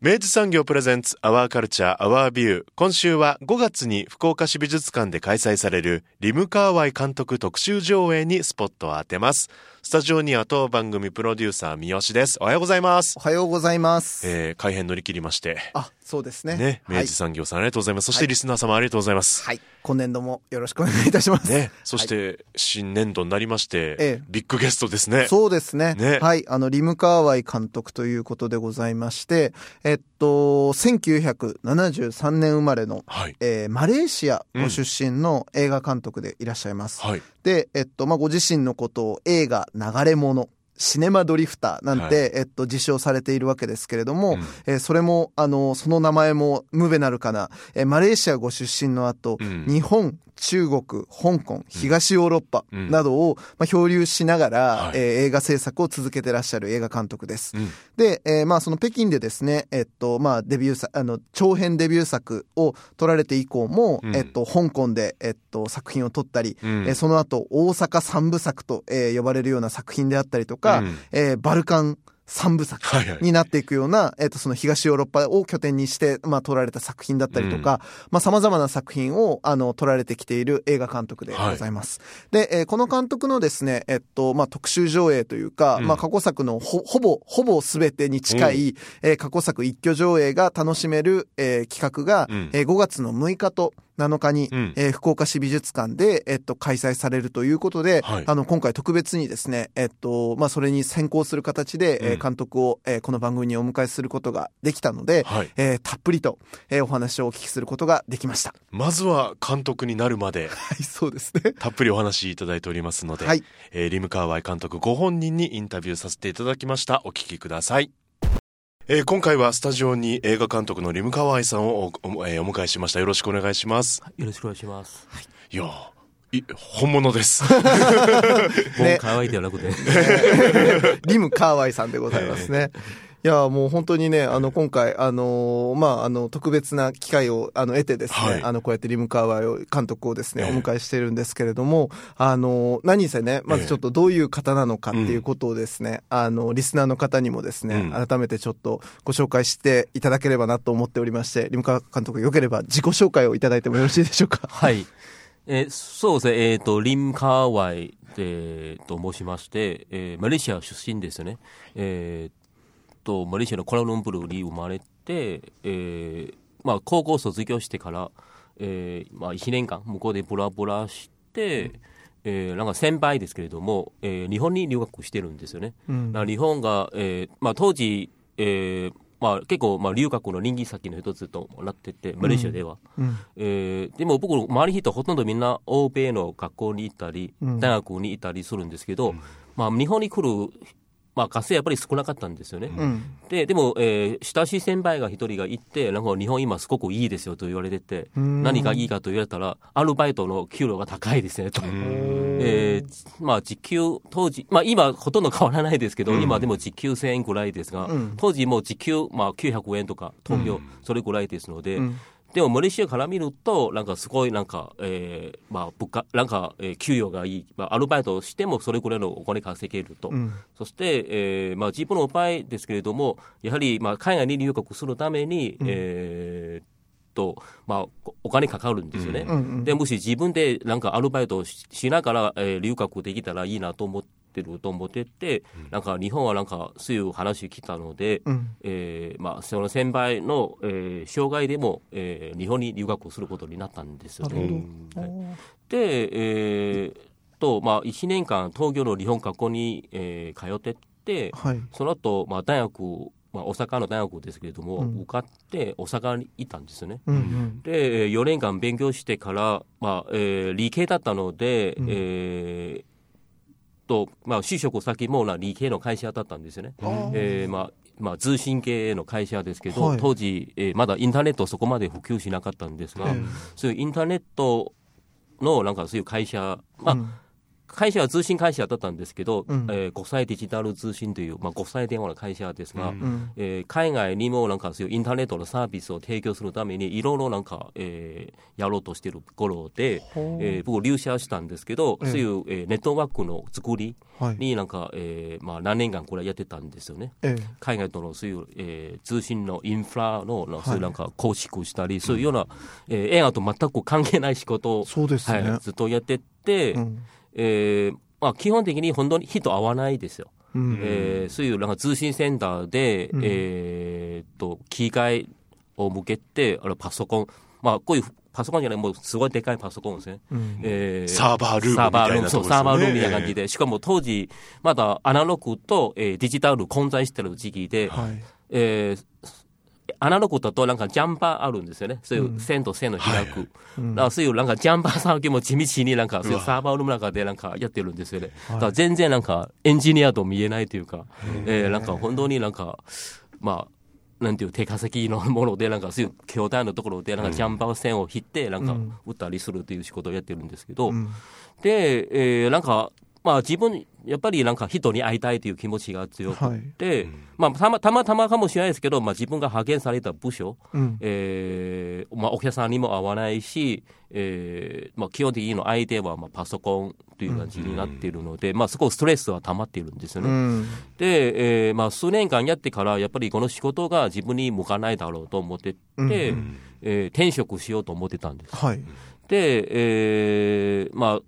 明治産業プレゼンツアワーカルチャーアワービュー今週は5月に福岡市美術館で開催されるリムカーワイ監督特集上映にスポットを当てます。スタジオには当番組プロデューサー三好です。おはようございます。おはようございます。えー、改編乗り切りまして。あそうですね。ね明治産業さん、ありがとうございます。そしてリスナー様ありがとうございます。はい。今年度もよろしくお願いいたします。ねそして新年度になりまして、ええ。ビッグゲストですね。そうですね。ね。はい。あのリムカーワイ監督ということでございましてえっと1973年生まれのはい。えーマレーシアご出身の映画監督でいらっしゃいます、はいで、えっと、まあ、ご自身のことを映画流れ物、シネマドリフターなんて、はい。えっと、自称されているわけですけれども、うん。えーそれも、あの、その名前も無べなるかな、えーマレーシアご出身の後、うん。日本、中国、香港、東ヨーロッパうん。などを、まあ、漂流しながら、はい。えー映画制作を続けてらっしゃる映画監督です。うん。で、えーまあ、その北京でですね、えっと、まあ、デビュー作、あの、長編デビュー作を撮られて以降も、うん。えっと、香港で、えっと、作品を撮ったり、うん。えーその後、大阪三部作と、えー呼ばれるような作品であったりとか、うん。えーバルカン三部作はいはい。になっていくような、えっ、と、その東ヨーロッパを拠点にして、まあ、撮られた作品だったりとか、まあ、様々な作品を、あの、撮られてきている映画監督でございます。で、えーこの監督のですね、えっと、まあ、特集上映というか、うん。まあ、過去作のほ、ほぼ、ほぼ全てに近い、えー過去作一挙上映が楽しめる、えー企画が、うん。えー5月の6日と7日に、うんえー福岡市美術館で、えっと、開催されるということで、はいあの、今回特別にですね、えっと、まあ、それに先行する形で、えーうん監督を、えーこの番組にお迎えすることができたので、はいえーたっぷりと、えーお話をお聞きすることができました。まずは監督になるまで はい、そうですね。たっぷりお話いただいておりますので、はい。えーリムカーワイ監督ご本人にインタビューさせていただきましたお聞きください、えー今回はスタジオに映画監督のリムカーワイさんをお,お、えーお迎えしました。よろしくお願いします。よろしくお願いします。い。やーい本物です。もう可愛いではなくて。リム・カーワイさんでございますね。いや、もう本当にね、あの、今回、あのーまあ、あの、特別な機会を、あの、得てですね、はいあの、こうやってリム・カーワイを監督をですね、ええお迎えしてるんですけれども、あの、何せね、まずちょっとどういう方なのかっていうことをですね、あの、リスナーの方にもですね、うん改めてちょっとご紹介していただければなと思っておりまして、リム・カー監督、よければ自己紹介をいただいてもよろしいでしょうか？はい。えーそうですね、えっ、と、リン・カーワイでと申しまして、えーマレーシア出身ですね。えーと、マレーシアのコラルンプルに生まれて、えーまあ、高校卒業してから、えーまあ、1年間向こうでブラブラして、えーなんか先輩ですけれども、えー日本に留学してるんですよね。うん。日本が、えーまあ、当時、えーまあ、結構、まあ、留学の人気先の一つとなってて、マレーシアでは。うん。えーでも僕、周りの人ほとんどみんな欧米の学校に行ったり、うん。大学に行ったりするんですけど、まあ、日本に来る、まあ、学生やっぱり少なかったんですよね。うん。で、でも、えー親しい先輩が一人がいて、なんか日本今すごくいいですよと言われてて、うん何がいいかと言われたら、アルバイトの給料が高いですねと。えーまあ時給、当時、まあ今ほとんど変わらないですけど、今でも時給1000円ぐらいですが、うん当時もう時給、まあ900円とか、東京、それぐらいですので、うんでもマレーシアから見ると、なんかすごいなんか、えーまあ物価、なんか、えー給与がいい、まあアルバイトをしてもそれぐらいのお金稼げると。うんそして、えーまあ自分の場合ですけれども、やはりまあ海外に留学するために、えーっと、まあお金かかるんですよね。うんうんでもし自分でなんかアルバイトをししながら、えー留学できたらいいなと思ってってると思ってて、なんか日本はなんかそういう話聞いたので、うん。えーまあ、その先輩の、えー障害でも、えー日本に留学することになったんですよね。なるほど。はいで、えーとまあ、1年間東京の日本学校に、えー通ってってはい。その後、まあ大学、まあ、大阪の大学ですけれども、うん。受かって大阪に行ったんですよね。うんうん。で、えー4年間勉強してから、まあえー理系だったので、うん。えーとまあ、就職先もな理系の会社だったんですよね。えー。まあまあ、通信系の会社ですけど、はい。当時、えーまだインターネットそこまで普及しなかったんですが、ええ。そういうインターネットのなんかそういう会社、まあうん会社は通信会社だったんですけど、うん。えー国際デジタル通信という、まあ、国際電話の会社ですが、うん。うん。えー海外にもなんかそういうインターネットのサービスを提供するためにいろいろなんか、えーやろうとしてる頃で、えー僕入社したんですけど、ええ。そういう、えーネットワークの作りはい。になんか、えーまあ、何年間これやってたんですよね。ええ。海外とのそういう、えー通信のインフラのいそういうなんか構築したり、そういうような、えー映画と全く関係ない仕事を、そうですね。はい、ずっとやってって、うんえーまあ、基本的に本当に人合わないですよ。うん。えーそういうなんか通信センターで、うん。えーっと機械を向けてあのパソコン、まあ、こういうパソコンじゃないもうすごいでかいパソコンですね、うん。えサーバールームみたいなね。サーバールームみたいな感じで、しかも当時まだアナログと、えーデジタル混在してる時期で、はい。えーアナログだとなんかジャンパーあるんですよね。そういう線と線の開く。そういうなんかジャンパー作業も地道になんかそういうわ。サーバーの中でなんかやってるんですよね。はい。だから全然なんかエンジニアと見えないというか、えーなんか本当になんか、まあ、なんていう手稼ぎのものでなんかそういう筐体のところでなんかジャンパー線を引ってなんかうん。打ったりするという仕事をやってるんですけど、うん。で、えーなんか、まあ自分、やっぱりなんか人に会いたいという気持ちが強くて、まあたまたまたまかもしれないですけど、まあ自分が派遣された部署、うん。えーまあお客さんにも会わないし、えーまあ基本的にの相手はまあパソコンという感じになっているので、まあすごいストレスは溜まっているんですよね。うん。で、えーまあ数年間やってから、やっぱりこの仕事が自分に向かないだろうと思ってて、うん。えー転職しようと思ってたんです。はい。で、えーまあ、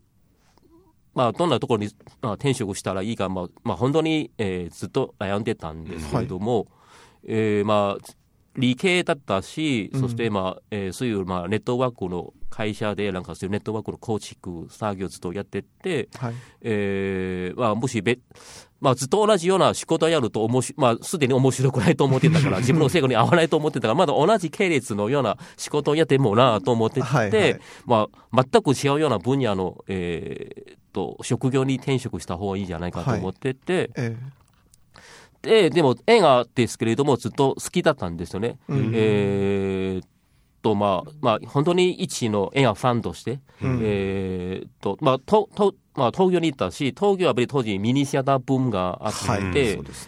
まあ、どんなところに、まあ、転職したらいいか、まあ、まあ、本当に、えーずっと悩んでたんですけれども、えーまあ、理系だったし、そして、まあ、えーそういう、まあ、ネットワークの会社で、なんかそういうネットワークの構築作業をずっとやってって、はい。えーまあ、もしべ、まあ、ずっと同じような仕事をやると面白、まあ、すでに面白くないと思ってたから、自分の性格に合わないと思ってたから、まだ同じ系列のような仕事をやってもなと思ってて、はいはい。まあ、全く違うような分野の、えーっと、職業に転職した方がいいんじゃないかと思ってて、えで、でも映画ですけれども、ずっと好きだったんですよね。うん。えーっと、まあ、まあ、本当に一の映画ファンとして、うん。えーっと、まあ、と、と、まあ、東京に行ったし、東京はやっぱり当時ミニシアターブームがあって、はい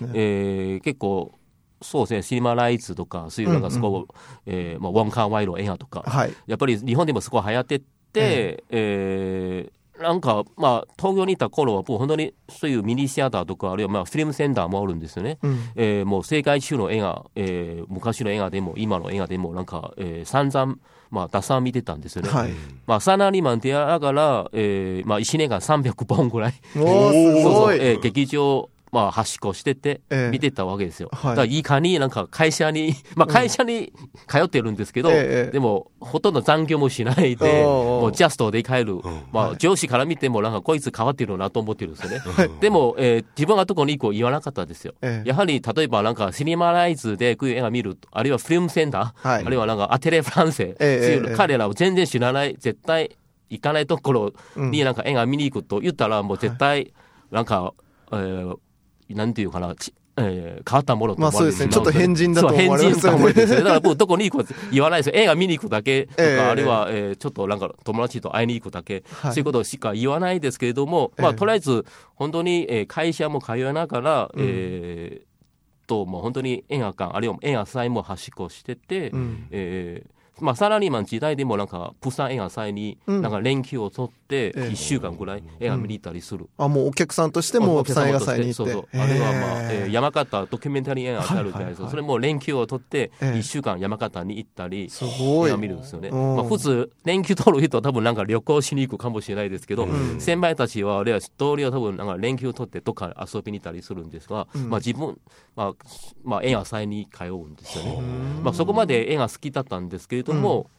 ね。えー結構、そうですね、シネマライツとか、そういうなんかすごい、えーまあ、ウォンカーワイの映画とか、はい。やっぱり日本でもすごい流行ってって、えーなんか、まあ、東京にいた頃は、もう本当にそういうミニシアターとか、あるいはまあフィルムセンターもあるんですよね。うん。えーもう世界中の映画、えー昔の映画でも、今の映画でも、なんか、えー散々、まあ、たくさん見てたんですよね。はい。まあ、サラリーマン出会いながら、えーまあ、1年間300本ぐらい、おーす そうそう。ごいえー劇場、まあ、はしこしててええ、見てたわけですよ。はい。だからいかになんか 会社に、まあ、会社に通ってるんですけど、ええええ。でも、ほとんど残業もしないで、もうジャストで帰る。まあ、上司から見ても、なんかこいつ変わってるなと思ってるんですよね。でも、えー自分が特にこう言わなかったですよ。ええ。やはり、例えばなんかシネマライズでこういう映画見る、あるいはフィルムセンター、はい。あるいはなんかアテレフランセ、ええそういうええ。彼らを全然知らない、絶対行かないところになんか映画見に行くと言ったら、もう絶対、なんか、えーなんていうかな、ちえー変わったものと思われてまあそうですね。ちょっと変人だと思われますよね。そう変人と思われてる。んですよだから僕どこに行くか言わないですよ。映画見に行くだけとか、ええ。あるいは、えーちょっとなんか友達と会いに行くだけ、はい。そういうことしか言わないですけれども、まあええとりあえず本当に、えー会社も通いながら、えーと、もう本当に映画館、あるいは映画祭もはしこしてて、うん。えーまあ、サラリーマン時代でもなんか、プサン映画祭に、うん。なんか連休を取っ1週間ぐらい映画見に行ったりする。あ、もうお客さんとしても、お客画としてそう祭に行って。そうあれは、まあえ。ー山形ドキュメンタリー映画ってあるじゃないですか、それも連休を取ってええ。1週間山形に行ったり、すごい。映画見るんですよね、うん。まあ、普通連休取る人は多分なんか旅行しに行くかもしれないですけど、ん。先輩たちはあるいは同僚は多分なんか連休取ってどっか遊びに行ったりするんですが、うん。まあ、自分、まあまあ、映画祭に通うんですよね、まあ、そこまで映画好きだったんですけれども、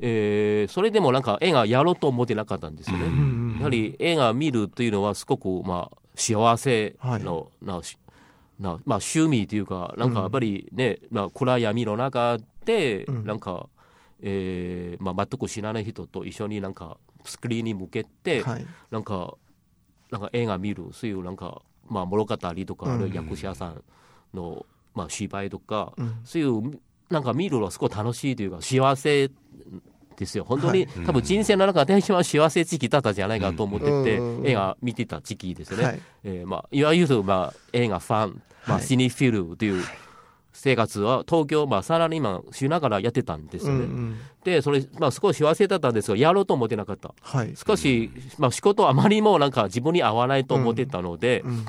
えーそれでもなんか映画やろうと思ってなかったんですよね。うんやはり映画見るというのはすごくまあ幸せの、なしなまあ、趣味というか、なんかやっぱりね、まあ、暗闇の中で、うん。なんか、えーまあ、全く知らない人と一緒になんかスクリーンに向けて、はい。なんか、なんか映画見る、そういうなんか、まあ、物語とか、うん。役者さんの、まあ、芝居とか、うん。そういう、なんか見るのはすごい楽しいというか、幸せですよ。本当に、多分人生の中で一番幸せ時期だったんじゃないかと思ってて、うん映画見てた時期ですね。はいえーまあ、いわゆる、まあ、映画ファン、まあ、はいシニフィルという生活は東京、まあ、サラリーマンしながらやってたんですよね。うんうんで、それ、まあ、すごい幸せだったんですが、やろうと思ってなかった。はい。少し、まあ、仕事あまりもなんか自分に合わないと思ってたので、うん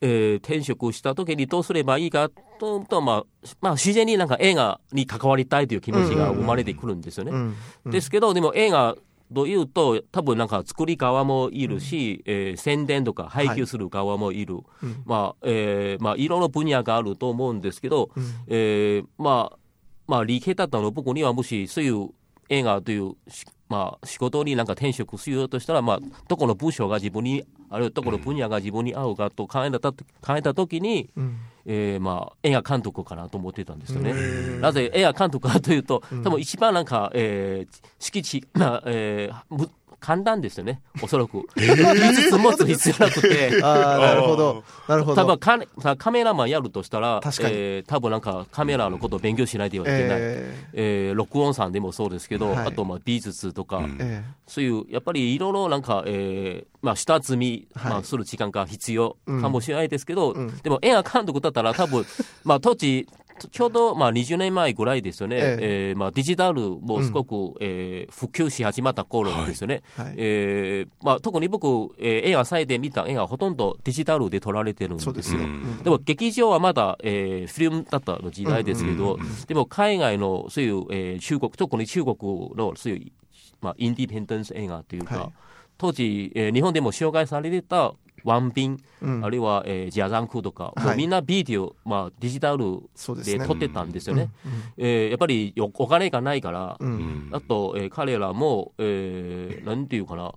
えー転職した時にどうすればいいかと、とまあ、まあ、自然になんか映画に関わりたいという気持ちが生まれてくるんですよね。うんうんですけど、でも映画というと、多分なんか作り側もいるし、えー宣伝とか配給する側もいる。うんまあ、えーまあ、いろんな分野があると思うんですけど、うんえーまあ、まあ、理系だったの僕にはもしそういう映画というし、まあ、仕事になんか転職しようとしたら、まあ、どこの部署が自分に、あるいはどこの分野が自分に合うかと考えた、考えたときに、うん。えーまあ、映画監督かなと思ってたんですよね。なぜ映画監督かというと、多分一番なんか、えー敷地、まあえーむ簡単ですよね、おそらく。技術持つ必要なくて。ああ、なるほど。なるほど。多分カカメラマンやるとしたら、確かに。えー多分なんかカメラのことを勉強しないといけない。ええー録音さんでもそうですけど、はい。あとまあ美術とか、ーえそういうやっぱりいろいろなんか、えーまあ、下積み、はい。まあ、する時間が必要かもしれないですけど、うん。でも映画監督だったら多分、まあ当時ちょうどまあ20年前ぐらいですよね、ええ。ーまあ、デジタルもすごく、えー普及し始まった頃ですよね。はい。えーまあ、特に僕、えー映画祭で見た映画はほとんどデジタルで撮られてるんですよ。ですよ。でも劇場はまだ、えーフィルムだったの時代ですけど、でも海外のそういう、えー中国、特に中国のそういう、まあ、インディペンデンス映画というか、はい。当時、えー日本でも紹介されてたワンピン、うん。あるいは、えージャザンクとか、はい。もうみんなビデオ、まあ、デジタルで撮ってたんですよね。うんえーやっぱりよお金がないから、うん。あと、えー彼らも、えーなんていうかな、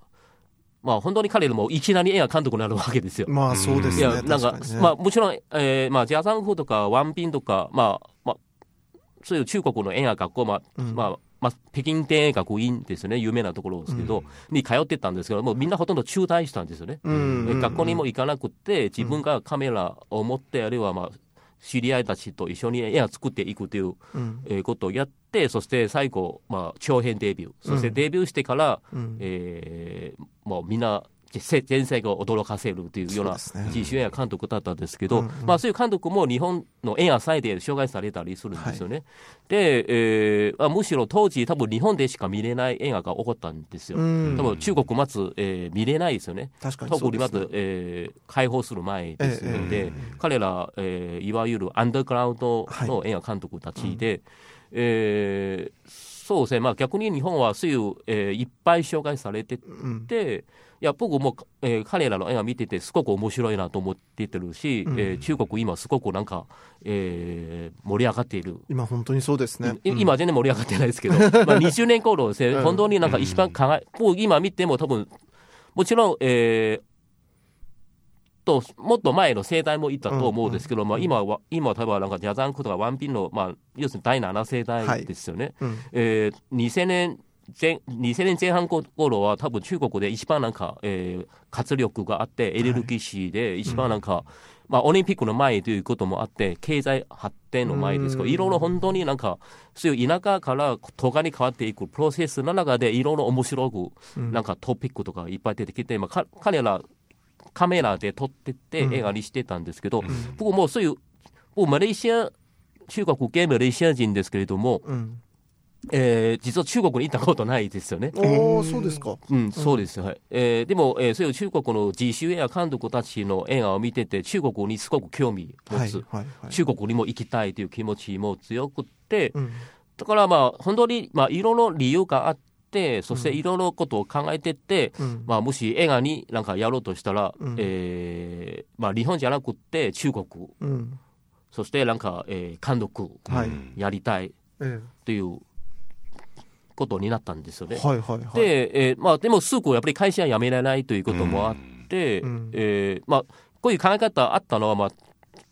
まあ本当に彼らもいきなり映画監督になるわけですよ。まあそうですね。いや、なんか、ね。まあもちろん、えーまあジャザンフとかワンピンとか、まあ、まあ、そういう中国の映画学校、まあ、うん。まあ、まあ、北京電影学院ですよね、有名なところですけど、に通ってたんですけど、もうみんなほとんど中退したんですよね。うん。え学校にも行かなくて、自分がカメラを持って、あるいはまあ、知り合いたちと一緒に絵を作っていくという、うん。えーことをやって、そして最後、まあ、長編デビュー。そしてデビューしてから、うん。えーもうみんな、せ全世界を驚かせるというような自主映画監督だったんですけど、うんうん。まあそういう監督も日本の映画祭で紹介されたりするんですよね。で、えーまあ、むしろ当時多分日本でしか見れない映画が起こったんですよ。うん。多分中国まず、えー見れないですよね。確かに。そうですね。特にまず、えー開放する前ですので、え彼ら、えーいわゆるアンダーグラウンドの映画監督たちで、えーそうですね、まあ、逆に日本はそういう、えーいっぱい紹介されてうん。て、いや僕も、えー彼らの映画見てて、すごく面白いなと思っててるし、うん。えー中国、今、すごくなんか、えー盛り上がっている。今本当にそうですね。い今、全然盛り上がってないですけど、まあ20年頃ですね、うん。本当になんか一番考え、僕今見ても多分、もちろん、えーと、もっと前の世代もいたと思うんですけど、まあ今は、今多分なんかジャザンクとかワンピンの、まあ、要するに第7世代ですよね。うん。えー2000年前、2000年前半頃は多分中国で一番なんか、えー活力があって、エネルギッシュで一番なんか、まあオリンピックの前ということもあって、経済発展の前ですけど、うん。いろいろ本当になんか、そういう田舎から都会に変わっていくプロセスの中でいろいろ面白く、なんかトピックとかいっぱい出てきて、まあか彼らカメラで撮ってってうん。映画にしてたんですけど、僕もうそういう、僕マレーシア、中国系マレーシア人ですけれども、うんえー実は中国に行ったことないですよね。おおそうですか。うん、そうです。はい。えーでも、えーそういう中国の自主映画監督たちの映画を見てて、中国にすごく興味を持はいつ。はいはい。中国にも行きたいという気持ちも強くって、うんだからまあ、本当に、まあ、いろいろ理由があって、そしていろいろことを考えてって、うんまあ、もし映画になんかやろうとしたら、うんえーまあ、日本じゃなくって中国、うんそしてなんか、えー監督はい。やりたいえということになったんですよね。えはいはいはい。で、えーまあ、でもすぐやっぱり会社辞められないということもあって、うんえーまあ、こういう考え方あったのは、まあ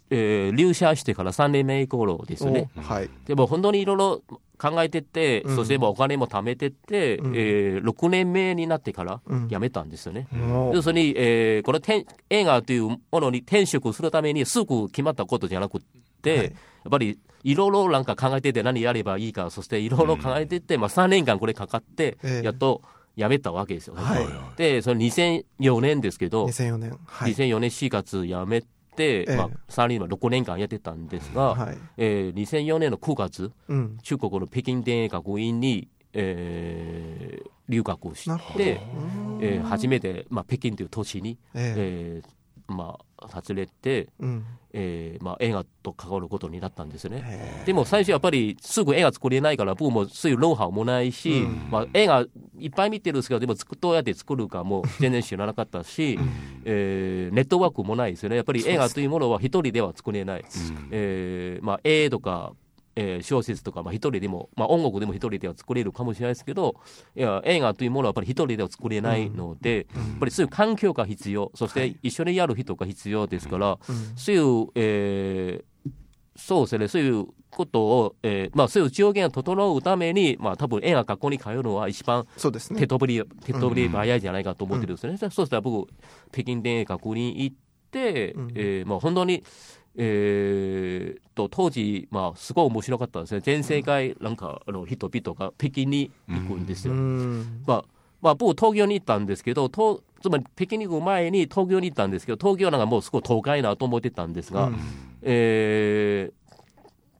えー入社してから3年目以降ですよね。おはい。でも本当にいろいろ考えてて、うんそしてお金も貯めてて、うんえー6年目になってからうん辞めたんですよね。お要するに、えーこの転映画というものに転職するためにすぐ決まったことじゃなくって、はいやっぱりいろいろなんか考えてて何やればいいか、そしていろいろ考えてて、まあ3年間これかかってええ、やっと辞めたわけですよ。はいで、その2004年ですけど、2004年。はい。2004年4月辞めて、ええまあ、3人は6年間やってたんですが、はい。えー2004年の9月、うん。中国の北京電影学院に、えー留学しなるほどて、えー初めて、まあ、北京という都市に、えええーまあ、訪れて、うん。えーまあ、映画と関わることになったんですね。でも最初やっぱりすぐ映画作れないから僕もそういうノウハウもないし、まあ、映画いっぱい見てるんですけどでもどうやって作るかも全然知らなかったし、えーネットワークもないですよねやっぱり映画というものは一人では作れない、えーまあ、絵とか、えー小説とか、まあ、一人でも、まあ、音楽でも一人では作れるかもしれないですけどいや映画というものはやっぱり一人では作れないので、やっぱりそういう環境が必要そして一緒にやる人が必要ですから、そういう、えーそうですね、そういうことを、えーまあ、そういう条件が整うために、まあ、多分映画学校に通うのは一番そうですね。手。っ取り、手っ取り早いじゃないかと思ってるんですよね。そうしたら僕、北京電影学に行って、うん。えーまあ、本当に、えーと当時、まあ、すごい面白かったですね。全世界なんかあの人々が北京に行くんですうよ。ん。まあまあ、僕、東京に行ったんですけど、東つまり北京に行く前に東京に行ったんですけど、東京なんかもうすごい都会なと思ってたんですが、うんえー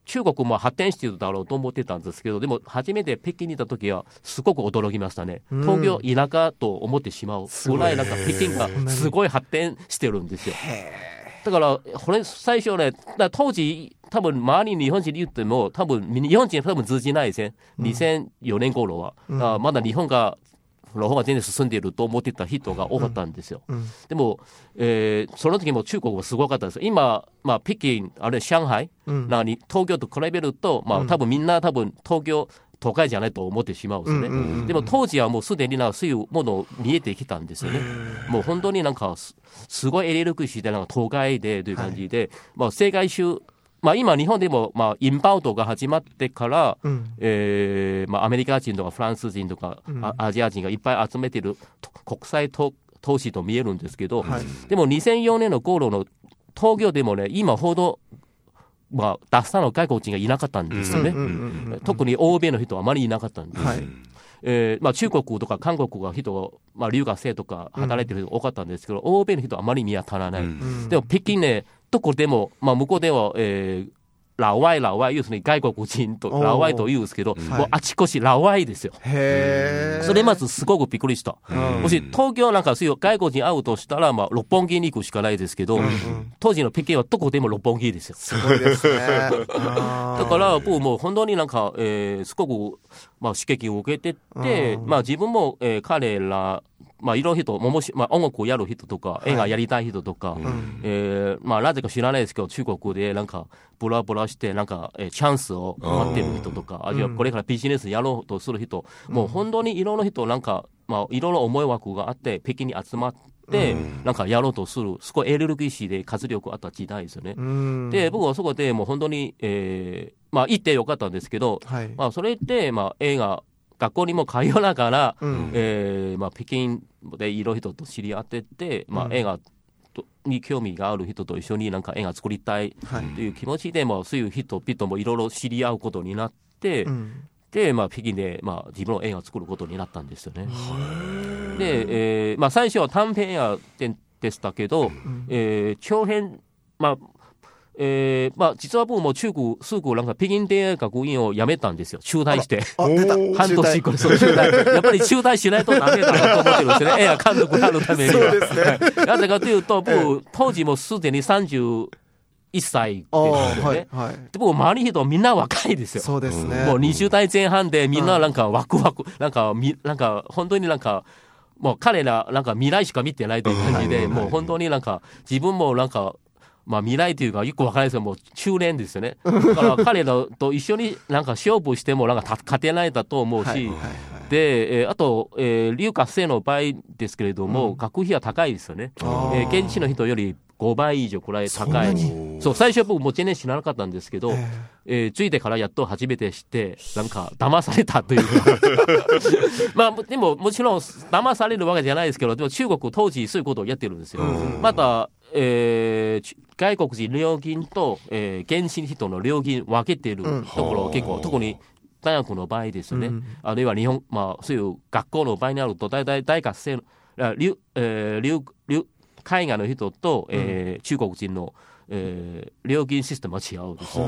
中国も発展してるだろうと思ってたんですけど、でも初めて北京にいた時は、すごく驚きましたね、うん東京、田舎と思ってしまうぐらい、なんか北京がすごい発展してるんですよ。だから、これ、最初ね、当時、多分周りに日本人に言っても、多分日本人は多分通じないですね、2004年頃は。だからまだ日本がの方が全然進んでいると思ってた人が多かったんですよ。うん。でも、えーその時も中国はすごかったです。今、まあ、北京、あるいは上海、うん。なに東京と比べると、まあ、多分みんな多分東京、都会じゃないと思ってしまうんですね。うんうんうんでも当時はもうすでになんかそういうもの見えてきたんですよね。もう本当になんかすすごいエネルギッシュでなんか都会でという感じで、まあ世界中、まあ今日本でもまあインバウンドが始まってから、うん。えーまあ、アメリカ人とかフランス人とか、あアジア人がいっぱい集めてると国際と投資と見えるんですけど、はい。でも2004年の頃の東京でもね、今ほど、まあ、たくさんの外国人がいなかったんですよね。うんうんうん特に欧米の人はあまりいなかったんです。はい。えーまあ、中国とか韓国が人、まあ、留学生とか働いてる人が多かったんですけど、欧米の人はあまり見当たらない。うんでも北京ね、どこでも、まあ、向こうでは、えーラワイ、ラワイ、要するに外国人とラワイと言うんですけど、はいもうあちこちラワイですよ。へえ。それまずすごくびっくりした。うんもし東京なんかそういう外国人会うとしたら、まあ、六本木に行くしかないですけど、当時の北京はどこでも六本木ですよ。すごいですね。だ だから、僕もう本当になんか、えーすごく、まあ、刺激を受けてって、うんまあ、自分も、えー彼ら、まあ、いろんな人、ももし、まあ、音楽をやる人とか、映画やりたい人とか、えーまあ、なぜか知らないですけど、中国でなんか、ブラブラして、なんか、えーチャンスを待ってる人とか、あるいはこれからビジネスやろうとする人、もう本当にいろんな人、なんか、まあ、いろんな思い枠があって、北京に集まって、なんかやろうとする、すごいエネルギッシュで活力あった時代ですよね。うん。で、僕はそこでもう本当に、えーまあ行ってよかったんですけど、はい。まあそれって、まあ映画、学校にも通いながら、うん。えーまあ北京でいろいろ人と知り合ってって、まあ映画とに興味がある人と一緒になんか映画作りたいはい。という気持ちで、まあそういう人々もいろいろ知り合うことになって、うん。で、まあ、北京で、まあ、自分の映画を作ることになったんですよね。で、えーまあ、最初は短編映画ででしたけど、えー長編、まあ、えー、まあ、実は僕も中国、すぐなんか北京電影学院を辞めたんですよ。中退して。あ、出た。半年これ、そう、中退。やっぱり中退しないとダメだなと思ってるんですよね。映画監督になるためには。そうですね。はいなぜかというと、僕、当時もすでに31歳ですあよあ、はいね。。はい。で僕、周りの人みんな若いですよ。そうですね。もう20代前半でみんななんかワクワク、なんかみ、なんか本当になんか、もう彼らなんか未来しか見てないという感じで、もう本当になんか自分もなんか、まあ未来というかよくわからないですけど、もう中年ですよね。だから彼らと一緒になんか勝負してもなんかた勝てないだと思うし、はいはいで、えーあと、えー、留学生の場合ですけれども、学費は高いですよね。えー現地の人より5倍以上くらい高いに？そう、最初僕も全然知らなかったんですけど、ええーついてからやっと初めて知って、なんか騙されたというか。まあ、でももちろん騙されるわけじゃないですけど、でも中国当時そういうことをやってるんですよ。また、えーち外国人料金と、えー、現地人の料金分けてるところ、結構、特に大学の場合ですよね。うんあるいは日本、まあ、そういう学校の場合になると、大体大学生留えー留留海外の人と、えー中国人の、えー料金システムは違うんですよ。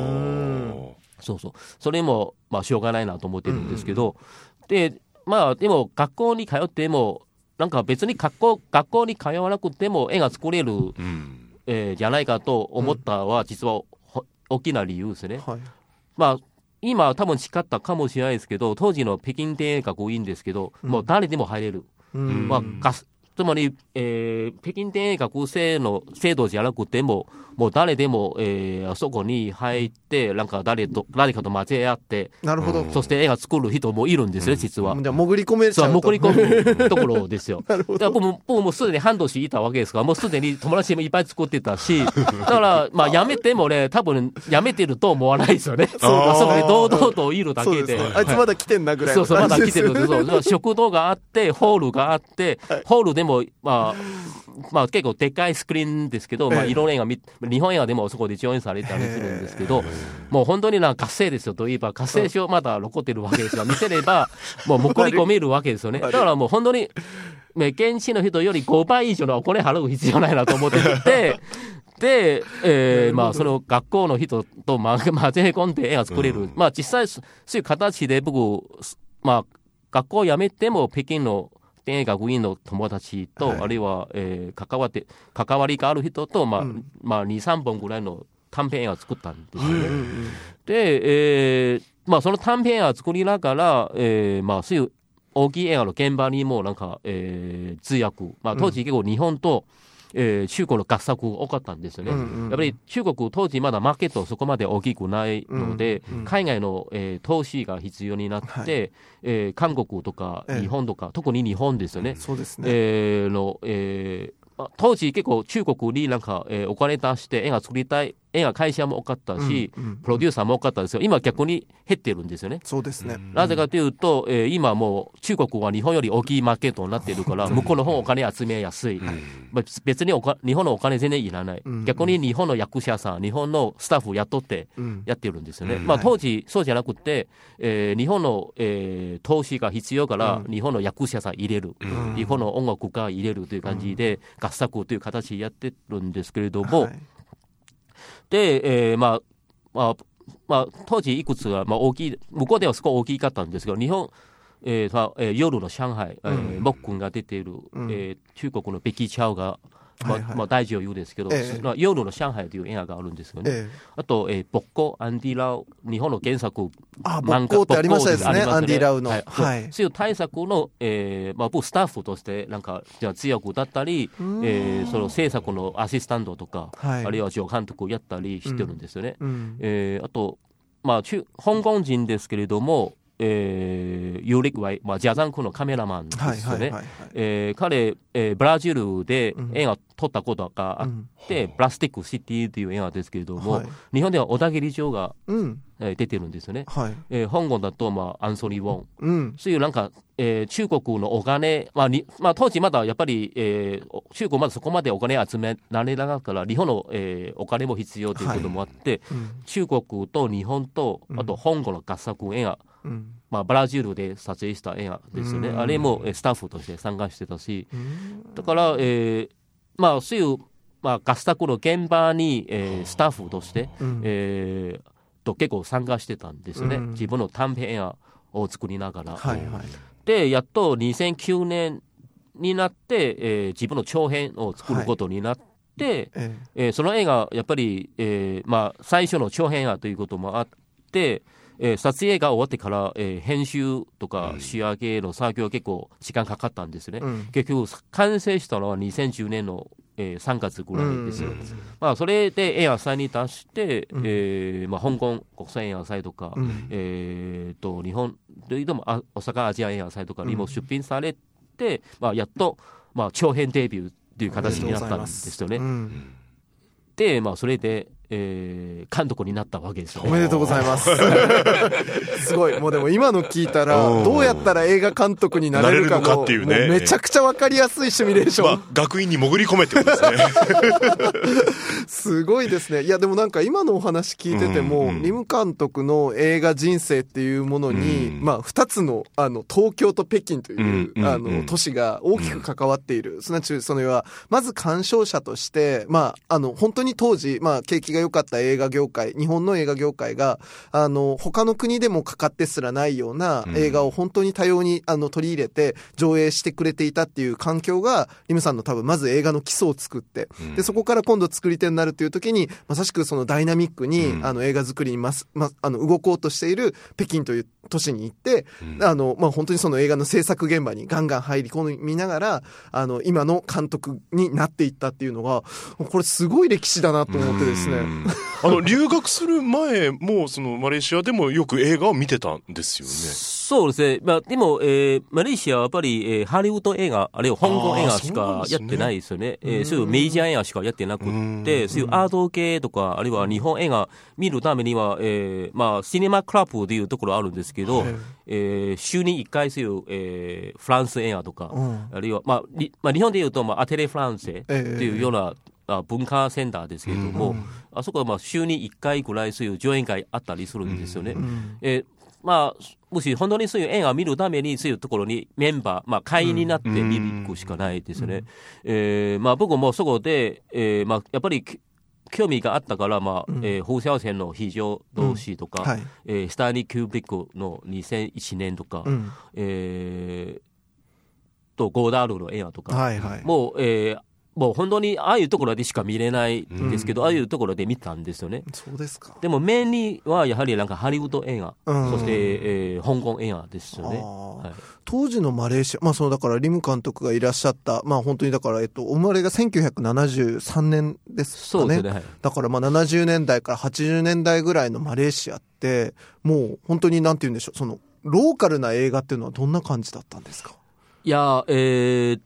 そうそう。それも、まあ、しょうがないなと思ってるんですけど、で、まあ、でも、学校に通っても、なんか別に学校、学校に通わなくても絵が作れる、うんえーじゃないかと思ったは、実はほ大きな理由ですね。はい。まあ、今は多分違ったかもしれないですけど、当時の北京電影学院ですけど、もう誰でも入れる。うんまあ、つまり、えー北京電影学生の制度じゃなくても、もう誰でも、えーあそこに入って、なんか誰と、誰かと交え合って、なるほど。そして絵が作る人もいるんですね、実は。じゃあ、潜り込めちゃうと。潜り込むところですよ。なるほど。だから僕も、僕もすでに半年いたわけですから、もうすでに友達もいっぱい作ってたし、だから、まあ、辞めてもね、多分、辞めてると思わないですよね。そうあそこで堂々といるだけで。あいつまだ来てんなぐらいのそうそう、ま。だ来てるんです。そう食堂があって、ホールがあって、ホールでも、まあ、まあ結構でっかいスクリーンですけど、まあええ。いろんな映画見、日本映画でもそこで上映されたりするんですけど、もう本当になんか活性ですよといえば、活性書まだ残ってるわけですが、見せれば、もう潜り込めるわけですよね。だからもう本当に、ね現地の人より5倍以上のお金払う必要ないなと思ってて、で、えーまあ、その学校の人とま混ぜ込んで絵が作れる。まあ、実際、そういう形で僕、まあ、学校を辞めても北京の電影学院の友達と、はいあるいは、えー関わって、関わりがある人と、まあ、うんまあ、2、3本ぐらいの短編映画を作ったんですよね。うんうんで、えーまあ、その短編映画を作りながら、えーまあ、そういう大きい映画の現場にもなんか、えー通訳、まあ、当時結構日本と、えー中国の合作多かったんですよね。うんうんうんやっぱり中国当時まだマーケットそこまで大きくないので、うんうん海外の、えー投資が必要になって、はいえー韓国とかええ日本とか、特に日本ですよね。そうですね。えーの、えーまあ当時結構中国になんか、えーお金出して絵が作りたい、絵が会社も多かったし、うんうんプロデューサーも多かったですよ。今逆に減ってるんですよね。そうですね。なぜかというと、えー今もう中国は日本より大きいマーケットになっているから、向こうの方お金集めやすい。まあ別におか日本のお金全然いらない、うん。逆に日本の役者さん、日本のスタッフ雇ってうん。やってるんですよね。うん。まあはい。当時そうじゃなくて、えー日本の、えー投資が必要から、うん。日本の役者さん入れる、うん。日本の音楽家入れるという感じで、合作という形でやってるんですけれども、はいで、えーまあ、まあ、まあ、当時いくつか、まあ、大きい、向こうではすごい大きかったんですけど、日本、えーまあえー夜の上海、えー、うん。が出ている、うん。えー中国のベキー・チャオが、まあはいはいまあ、大女優ですけど、えあ、夜の上海という映画があるんですよね。ええあと、えー、ボッコ、アンディ・ラウ、日本の原作、あ、ボッコーってありましたですね。ボッコーアンディ・ラウの。はいはい。そういう対策の、えーまあ、僕スタッフとしてなんかじゃあ通訳だったり、えーその制作のアシスタントとか、はいあるいは助監督をやったりしてるんですよね。うんえーあと、まあ、中香港人ですけれども、えー、ユーリックワイ、まあ、ジャザンクのカメラマンではいすよね。彼、えーブラジルでうん映画撮ったことがあって、プラスティックシティという映画ですけれども、はい日本では小田切城が、うん。えー出てるんですよね。はい。えー香港だと、まあ、アンソニー・ウォン。うん。そういうなんか、えー中国のお金、まあにまあ、当時まだやっぱり、えーお中国まだそこまでお金集められなかったから、日本の、えーお金も必要ということもあって、うん。中国と日本と、あと香港の合作映画、うん。まあ、ブラジルで撮影した映画ですよね、うん。あれもえースタッフとして参加してたし、うん。だから、えーまあ、そういう、まあ、合作の現場に、えースタッフとして、うん。えーと結構参加してたんですね、うん。自分の短編映画を作りながら。はいはい。でやっと2009年になって、えー自分の長編を作ることになって、ええーその映画やっぱり、えーまあ、最初の長編映画ということもあって、えー撮影が終わってから、えー編集とか仕上げの作業結構時間かかったんですね、えうん。結局完成したのは2010年の、えー3月ぐらいですよ、うんまあ、それで映画祭に出して、うん。えーまあ、香港国際映画祭とか、うん。えー、と日本でいうともあ大阪アジア映画祭とかにも出品されて、まあ、やっと、まあ、長編デビューっていう形になったんですよね。うんで、まあ、それで、えー監督になったわけですよね。おめでとうございます。すごい。もうでも今の聞いたら、うんどうやったら映画監督になれるかっていうねもめちゃくちゃわかりやすいシミュレーション。まあ、学院に潜り込めってことですね。すごいですね。いや、でもなんか今のお話聞いてても、うんうんリム監督の映画人生っていうものに、うんまあ、二つの、あの、東京と北京という、うあの、うん都市が大きく関わっている。すなわち、その要は、まず鑑賞者として、まあ、あの、本当に当時、まあ、景気が良かった映画業界、日本の映画業界が、あの、他の国でもかかってすらないようなうん。映画を本当に多様に、あの、取り入れて、上映してくれていたっていう環境が、リムさんの多分、まず映画の基礎を作って、うん。で、そこから今度作り手になるっていう時に、まさしくそのダイナミックに、うん。あの映画作りにます、ま、あの動こうとしている北京という都市に行って、うん。あの、まあ、本当にその映画の制作現場にガンガン入り込みながら、あの、今の監督になっていったっていうのが、これすごい歴史だなと思ってですね。うんあの、留学する前も、その、マレーシアでもよく映画を見てたんですよね。そうですね。まあ、でも、えーマレーシアはやっぱり、えーハリウッド映画、あるいは香港映画しかやってないですよね。えーそういうメジャー映画しかやってなくて、そういうアート系とか、あるいは日本映画見るためには、えーまあ、シネマクラブというところあるんですけど、えー週に1回そういう、えーフランス映画とか、うんあるいは、まあ、りまあ、日本でいうと、まあ、アテレフランセというような、あ文化センターですけれども、あそこはまあ週に1回ぐらいそういう上演会あったりするんですよね。うんえーまあ、もし本当にそういう映画を見るために、そういうところにメンバー、まあ、会員になって見に行くしかないですよね。えーまあ、僕もそこで、えーまあ、やっぱりき興味があったから、まあうんえー放射線の非常同士とか、はい。えースターニー・キュービックの2001年とか、うん。えーとゴーダールの映画とか、はいはい。もう、えーもう本当にああいうところでしか見れないんですけど、ああいうところで見たんですよね。そうですか。でもメインにはやはりなんかハリウッド映画、うんそして、えー香港映画ですよね。はい当時のマレーシア、まあそのだからリム監督がいらっしゃった、まあ本当にだから、えっと、お生まれが1973年ですかね。そうですね。はいだからまあ70年代から80年代ぐらいのマレーシアって、もう本当になんて言うんでしょう、その、ローカルな映画っていうのはどんな感じだったんですか？いや、えーっ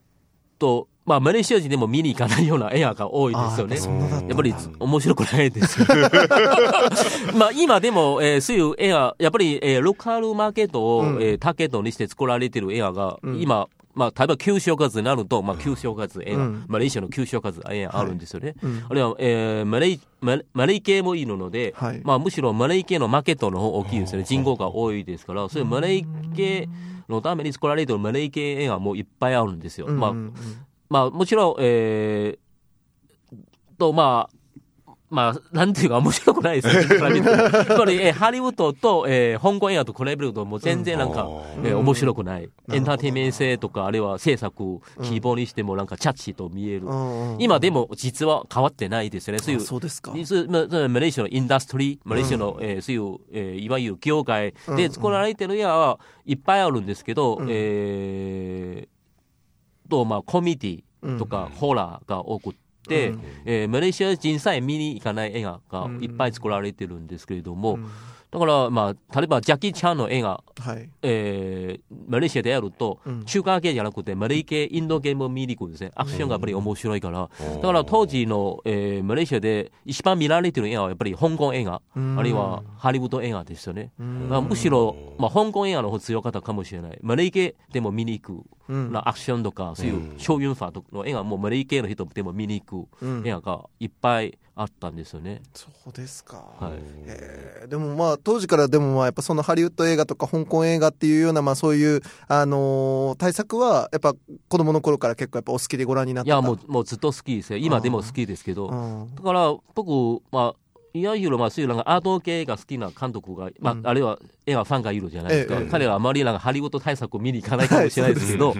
と、まあ、マレーシア人でも見に行かないような映画が多いですよね。あーそんなだっやっぱり面白くないですよ。まあ今でも、えーそういう映画、やっぱり、えーローカルマーケットを、うん。えーターゲットにして作られてる映画が、うん。今、まあ、例えば旧正月になると、まあ、旧正月映画、うん。マレーシアの旧正月映画あるんですよね。うん。あるいは、えーマレーマレマレー系もいるので、はい。まあ、むしろマレー系のマーケットの方大きいですよね。人口が多いですから、そういうマレー系のために作られてるマレー系映画もいっぱいあるんですよ。まあまあ、もちろん、えー、と、まあ、まあ、なんていうか面白くないですよね。比べてもやっぱり、えーハリウッドと、えー香港映画と比べるともう全然なんか、うんえー面白くない。エンターテインメント性とか、あるいは制作、希望にしてもなんかチャッチーと見える。うんうん今でも実は変わってないですよね。そういうあそうですか。マレーシアのインダストリー、マレーシアの、えーそういう、えーいわゆる業界で作られてる映画はいっぱいあるんですけど、うんえーと、まあ、コメディとか、ホラーが多くって、うん。えーマレーシア人さえ見に行かない映画がいっぱい作られてるんですけれども、うんだから、まあ、例えばジャッキー・チャンの映画、はい。えーマレーシアでやると、うん中華系じゃなくて、マレー系、インド系も見に行くんですね。アクションがやっぱり面白いから。だから当時の、えーマレーシアで一番見られてる映画はやっぱり香港映画、うんあるいはハリウッド映画ですよね。むしろ、まあ、香港映画の方強かったかもしれない。マレー系でも見に行く、アクションとか、そういう超ユンファの映画もマレー系の人でも見に行くうん映画がいっぱいあったんですよね。そうですか。はい。えーでもまあ当時からでもまあやっぱそのハリウッド映画とか香港婚映画っていうような、まあそういう、あのー対策は、やっぱ子供の頃から結構やっぱお好きでご覧になってた？いや、もう、もうずっと好きですよ。今でも好きですけど。うんだから、僕、まあ、いわゆるまあそういうなんかアート系が好きな監督が、まあ、あるいは映画ファンがいるじゃないですか、彼はあまりなんかハリウッド対策を見に行かないかもしれないですけど、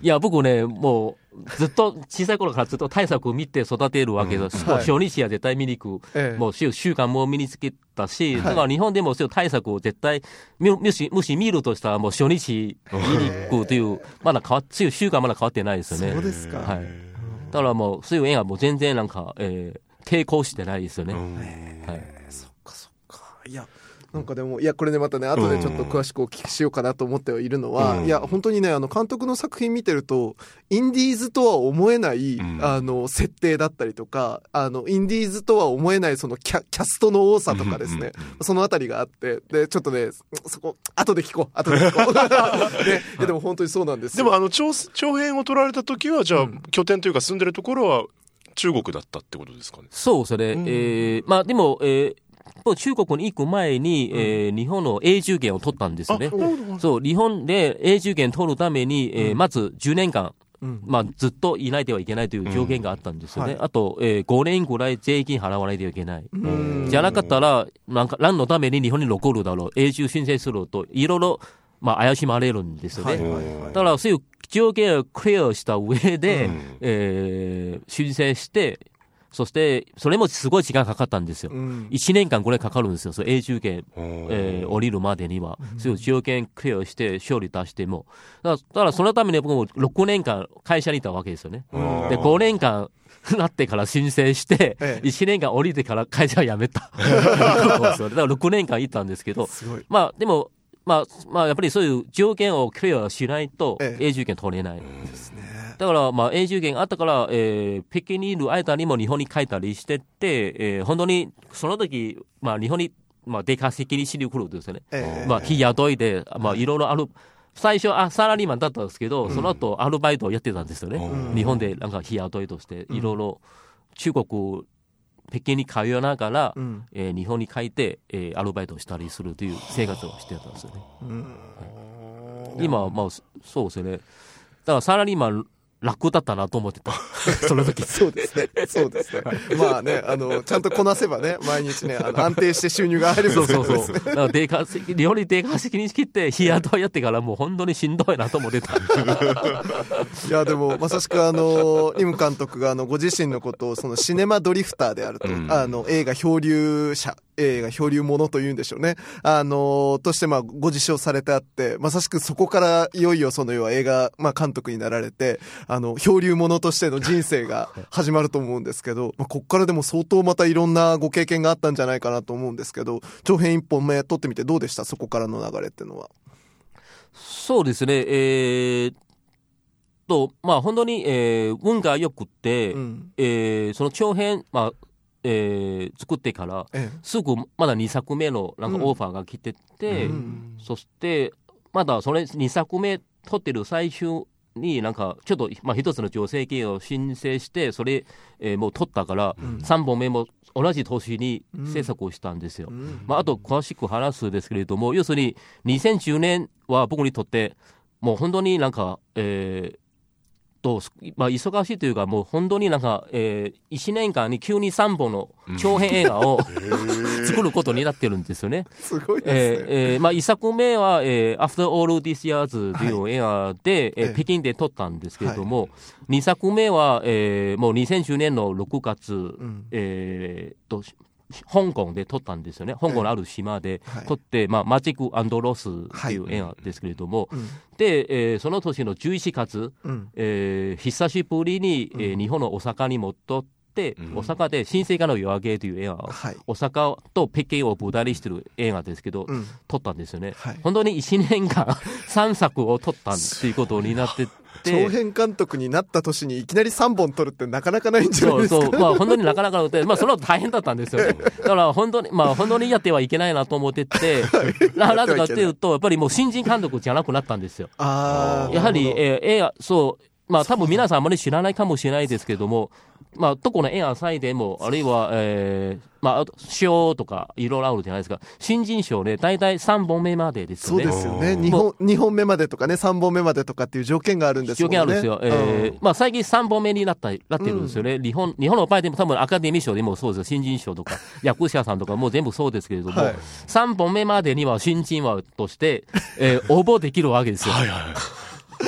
いや、僕ね、もうずっと小さい頃からずっと対策を見て育てるわけです、はい。初日は絶対見に行く、ええ。もう習慣も身につけたし、はい。だから日本でもそういう対策を絶対、むもしもし見るとしたら、もう初日見に行くという、まだ変わっ習慣まだ変わってないですよね。そうですか。はい、だからもう、そういう映画も全然なんか、えー、抵抗してないですよね。はいそっかそっか。いや、なんかでも、いや、これね、またね、後でちょっと詳しくお聞きしようかなと思ってはいるのは、うんいや、本当にね、あの、監督の作品見てると、インディーズとは思えない、んあの、設定だったりとか、あの、インディーズとは思えない、そのキャ、キャストの多さとかですね、そのあたりがあって、で、ちょっとね、そこ、後で聞こう、後で聞こう。ね、いやでも本当にそうなんですよ。でもあの長長編を取られた時はじゃあ、拠点というか住んでるところは中国だったってことですかね。そうですね。うんえーまあでも、えーもう中国に行く前に、えー日本の永住権を取ったんですよね。そう、日本で永住権取るために、えーまず10年間、うんまあ、ずっといないではいけないという条件があったんですよね。うんあと、えー5年ぐらい税金払わないといけない。うんじゃなかったら、なんか、何のために日本に残るだろう、永住申請すると、いろいろ、まあ、怪しまれるんですよね。はいはいはいだから、そういう条件をクリアした上で、うんえー申請して、そして、それもすごい時間かかったんですよ。うん1年間ぐらいかかるんですよ、その永住権、えー降りるまでには。そういう条件クリアして、勝利出しても。だから、だからそのために僕も6年間会社にいたわけですよね。うんで、5年間なってから申請して、ええ1年間降りてから会社を辞めた。だから6年間いたんですけど。まあでも、まあ、まあやっぱりそういう条件をクリアしないとええ永住権取れない。ですね。だから、まあ、永住権あったから、えー、北京にいる間にも日本に帰ったりしてて、えー、本当に、その時、まあ、日本に、まあ、出稼ぎにしに来るんですよね。ええまあ、日雇いで、まあ、いろいろある。最初、あ、サラリーマンだったんですけど、その後、アルバイトをやってたんですよね。うん日本で、なんか、日雇いとして、いろいろ、中国、北京に通いながら、うんえー日本に帰って、えー、アルバイトをしたりするという生活をしてたんですよね。今は、まあ、そそうですよね。だから、サラリーマン、楽だったなと思ってた。その時。そうですね。そうですね。まあね、あの、ちゃんとこなせばね、毎日ね、あの安定して収入が入るそうそうう。そう。だから、デカ席、日本にデカ席に来て、日雇いやってからもう本当にしんどいなと思ってた。いや、でも、まさしくあの、イム監督が、あの、ご自身のことを、その、シネマドリフターであると、うんあの、映画漂流者、映画漂流者というんでしょうね。あの、として、まあ、ご自称されてあって、まさしくそこから、いよいよその、要は映画、まあ、監督になられて、あの、漂流者としての人生が 始まると思うんですけど、まあ、こっからでも相当またいろんなご経験があったんじゃないかなと思うんですけど、長編一本目撮ってみてどうでした？そこからの流れっていうのは。そうですね。えーっと、まあ本当に、えー運が良くて、うん。えーその長編、まあ、えー作ってから、えすぐまだ2作目のなんかうん。オファーが来てて、うん。そして、まだそれ2作目撮ってる最終になんかちょっと、まあ、一つの助成金を申請して、それ、えーもう取ったから、3本目も同じ年に制作をしたんですよ。うん。まあ、あと詳しく話すですけれども、要するに2010年は僕にとって、もう本当になんか、えーとまあ、忙しいというか、もう本当になんか、えー、1年間に急に3本の長編映画を 作ることになってるんですよね。すごいですね。えーえーまあ、1作目は、えー、After All These Years という映画で、えーええ。北京で撮ったんですけれども、2作目は、えーもう2010年の6月、ん。えーと、し香港で撮ったんですよね。香港のある島ではい。撮って、まあ、マジックロスという映画ですけれども、うん。で、えーその年の11月、うん。えー久しぶりに、えー日本の大阪に戻って、大阪で新世界の夜明けという映画を、はい。大阪と北京を舞台にしてる映画ですけど、うん。撮ったんですよね、はい。本当に1年間 3作を撮ったっていうことになって長て。編監督になった年にいきなり3本撮るってなかなかないんじゃないですか？そうそう、まあ本当になかなかなくて、まあそれは大変だったんですよ。ね。だから本当に、まあ本当にやってはいけないなと思ってて、ななぜかっていうと、やっぱりもう新人監督じゃなくなったんですよ。やはり、えー映画、そう、まあ多分皆さんあまり知らないかもしれないですけども、まあ、どこの映画祭でも、あるいは、えー、まあ、賞とかいろいろあるじゃないですか。新人賞で大体3本目までですそうよね。ですよね。2本、二本目までとかね、3本目までとかっていう条件があるんです条よね。件あるんですよ。えーうんまあ最近3本目になった、なってるんですよね。日本、日本の場合でも多分アカデミー賞でもそうですよ。新人賞とか、役者さんとかもう全部そうですけれども、はい3本目までには新人枠として、えー応募できるわけですよ。はいはい。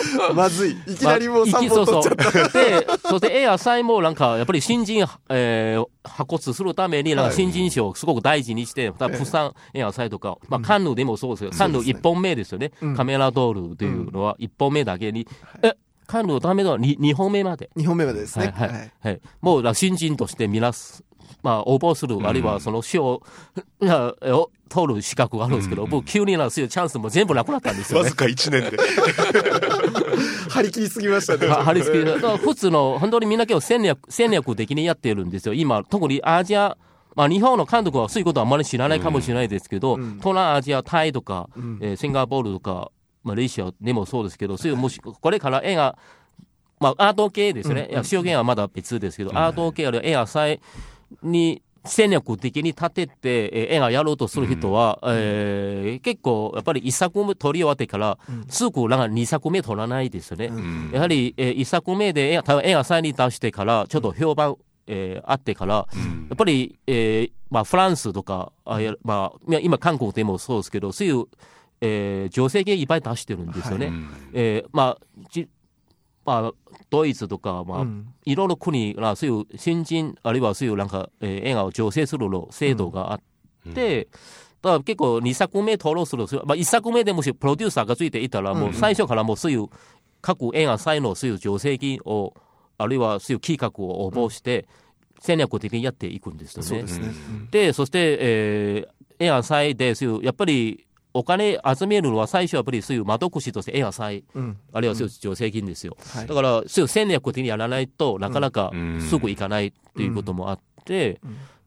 まずい。いきなりもう3本取っちゃった。そうそうで、そしてエア祭もなんか、やっぱり新人、えー、発掘するために、なんか新人賞をすごく大事にして、多分、プサンエア祭とか、まあ、カンヌでもそうですよ。カンヌ1本目ですよね。カメラドールというのは1本目だけに、え、カンヌのための 2, 2本目まで。2本目までですね。はいはいはい。もう、新人としてみなす、まあ、応募する、あるいはその賞を、いやを取る資格があるんですけど、もう急になするチャンスも全部なくなったんですよねわず。か1年で。張り切りすぎましたね。は張り付けだから普通の、本当にみんな結構戦略、戦略的にやってるんですよ。今、特にアジア、まあ日本の監督はそういうことはあまり知らないかもしれないですけど、東南アジア、タイとか、えーシンガポールとか、マレーシアでもそうですけど、そういうもし、これから映画、まあアート系ですね。いや、証言はまだ別ですけど、アート系あるいは映画祭に戦略的に立てて、えー映画やろうとする人は、えー結構、やっぱり一作目撮り終わってから、すぐなんか二作目撮らないですよね。やはり、えー一作目で映画、映画祭に出してから、ちょっと評判、えーあってから、やっぱり、えーまあ、フランスとか、あやまあ、今、韓国でもそうですけど、そういう、えー女性系いっぱい出してるんですよね。えーまあ、じまあ、ドイツとか、まあ、うんいろいろ国が、そういう新人、あるいはそういうなんか、えー映画を調整するの制度があって、だから結構2作目登録する、まあ、1作目でもしプロデューサーがついていたら、もう最初からもうそういう各映画祭のそういう助成金を、あるいはそういう企画を応募して、戦略的にやっていくんですよね。ですね。で、そして、えー、映画祭で、そういう、やっぱり、お金集めるのは最初はやっぱりそういう窓口として映画祭、うん。あるいはそういう助成金ですよ。はい。だから、そういう戦略的にやらないとなかなかうん。すぐ行かないっていうこともあって、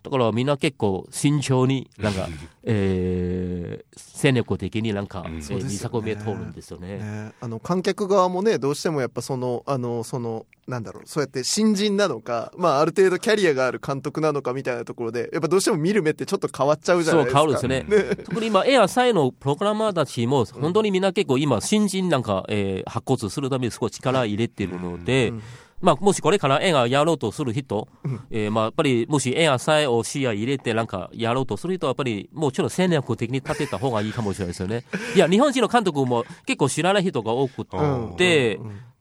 だからみんな結構慎重になんか、えー、戦略的になんか、えそうですよね。2作目通るんですよね。ね、あの観客側もねどうしてもやっぱそのあのそのなんだろうそうやって新人なのか、まあ、ある程度キャリアがある監督なのかみたいなところでやっぱどうしても見る目ってちょっと変わっちゃうじゃなそ、いうですか。変わるんですよね。特に今、エアサイのプログラマーたちも、本当にみんな結構今、新人なんか、えー発掘するためにすごい力入れてるので、まあ、もしこれから映画やろうとする人、えーまあ、やっぱり、もし映画さえを視野入れてなんかやろうとする人は、やっぱり、もうちょっと戦略的に立てた方がいいかもしれないですよね。いや、日本人の監督も結構知らない人が多くうんて、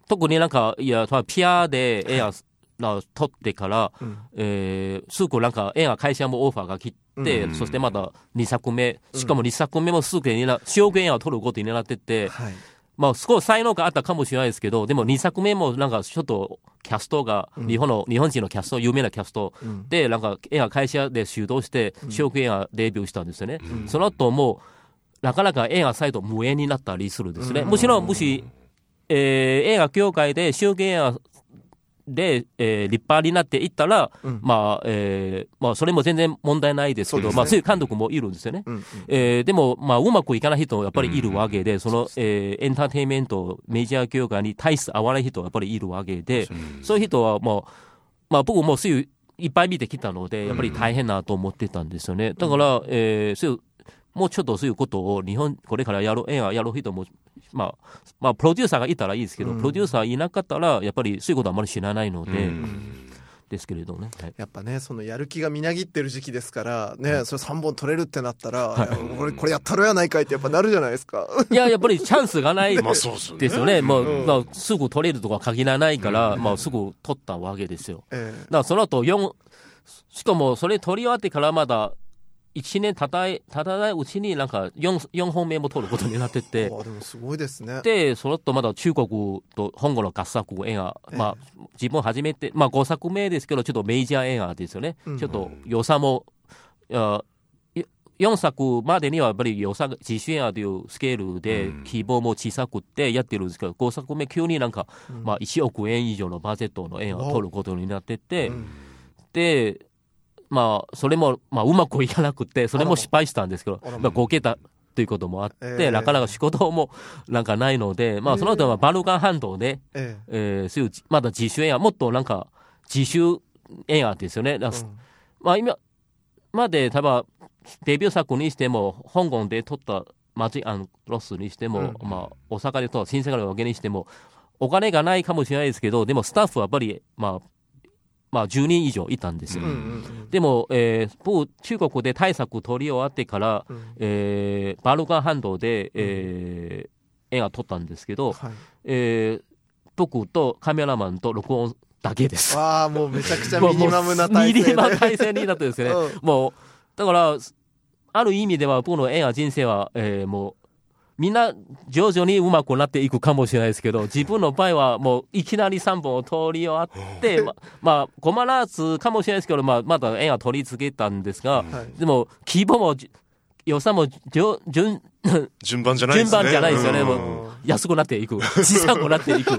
特になんか、いや、ピアで映画、な撮ってから、えーすぐなんか映画会社もオファーが来て、そしてまた2作目、しかも2作目もすぐにな、主演映画を撮ることになってて、はいまあ、すごい才能があったかもしれないですけど、でも2作目もなんかちょっとキャストが、日本の、日本人のキャスト、有名なキャストで、なんか映画会社で主導して、主演映画デビューしたんですよね。その後もう、なかなか映画サイト無縁になったりするんですね。もちろん、もし、えー映画業界で主演映画で、えー立派になっていったら、まあ、えーまあ、それも全然問題ないですけど、ね。まあ、そういう監督もいるんですよね。うんえーでも、まあ、うまくいかない人はやっぱりいるわけで、その、えーエンターテインメント、メジャー業界に対して合わない人はやっぱりいるわけで、そういう人はもう、まあ、僕もそういう、いっぱい見てきたので、やっぱり大変なと思ってたんですよね。だから、えーそういう、もうちょっとそういうことを日本、これからやる、映画やる人も、まあ、まあ、プロデューサーがいたらいいですけど、プロデューサーいなかったら、やっぱりそういうことはあまり知らないので、ですけれどね。はい。やっぱねそのやる気がみなぎってる時期ですからねそれ3本取れるってなったら、い。やこれこれやったろやないかいってやっぱなるじゃないですか。いや、やっぱりチャンスがない まあそうっすよね。ですよね。もう、まあ、すぐ取れるとか限らないから、まあ、すぐ取ったわけですよ。えだからその後4、しかもそれ取り終わってからまだ1年たたい、たたないうちになんか 4, 4本目も取ることになってえて、あでもすごいですね。で、その後まだ中国と香港の合作映画、まあ、自分初めて、まあ5作目ですけど、ちょっとメジャー映画ですよね。ちょっと予算も、いや4作までにはやっぱり予算、自主映画というスケールで希望も小さくってやってるんですけど、5作目急になんか、まあ1億円以上のバジェットの映画を撮ることになってて、で、まあ、それも、まあ、うまくいかなくて、それも失敗したんですけど、ままあ、5桁、ということもあって、ええ。なかなか仕事もなんかないので、まあ、その後はバルカン半島で、ええ。ーそういうまだ自主映画、もっとなんか自主映画ですよね。まあ、今まで多分デビュー作にしても、香港で撮ったマジアンロスにしても、うん。まあ、大阪で撮った新世界のわけにしても、お金がないかもしれないですけど、でもスタッフはやっぱり、まあ、まあ、10人以上いたんですよ。うんうんでも、えー、僕、中国で対策取り終わってから、うん。えーバルカン半島で、えー映画撮ったんですけど、はい。えー僕とカメラマンと録音だけです。わあもうめちゃくちゃミニマムな体制で。ミニマム体制になってですね、うん。もう、だから、ある意味では僕の映画人生は、えーもう、みんな徐々にうまくなっていくかもしれないですけど、自分の場合はもういきなり3本を通り終わって、ままあ、困らずかもしれないですけど、まあ、まだ映画撮り続けたんですが、はい。でも、規模もじ、予算もじょ順、順番じゃないですね。順番じゃないですよね、うん。もう安くなっていく、小さくなっていく。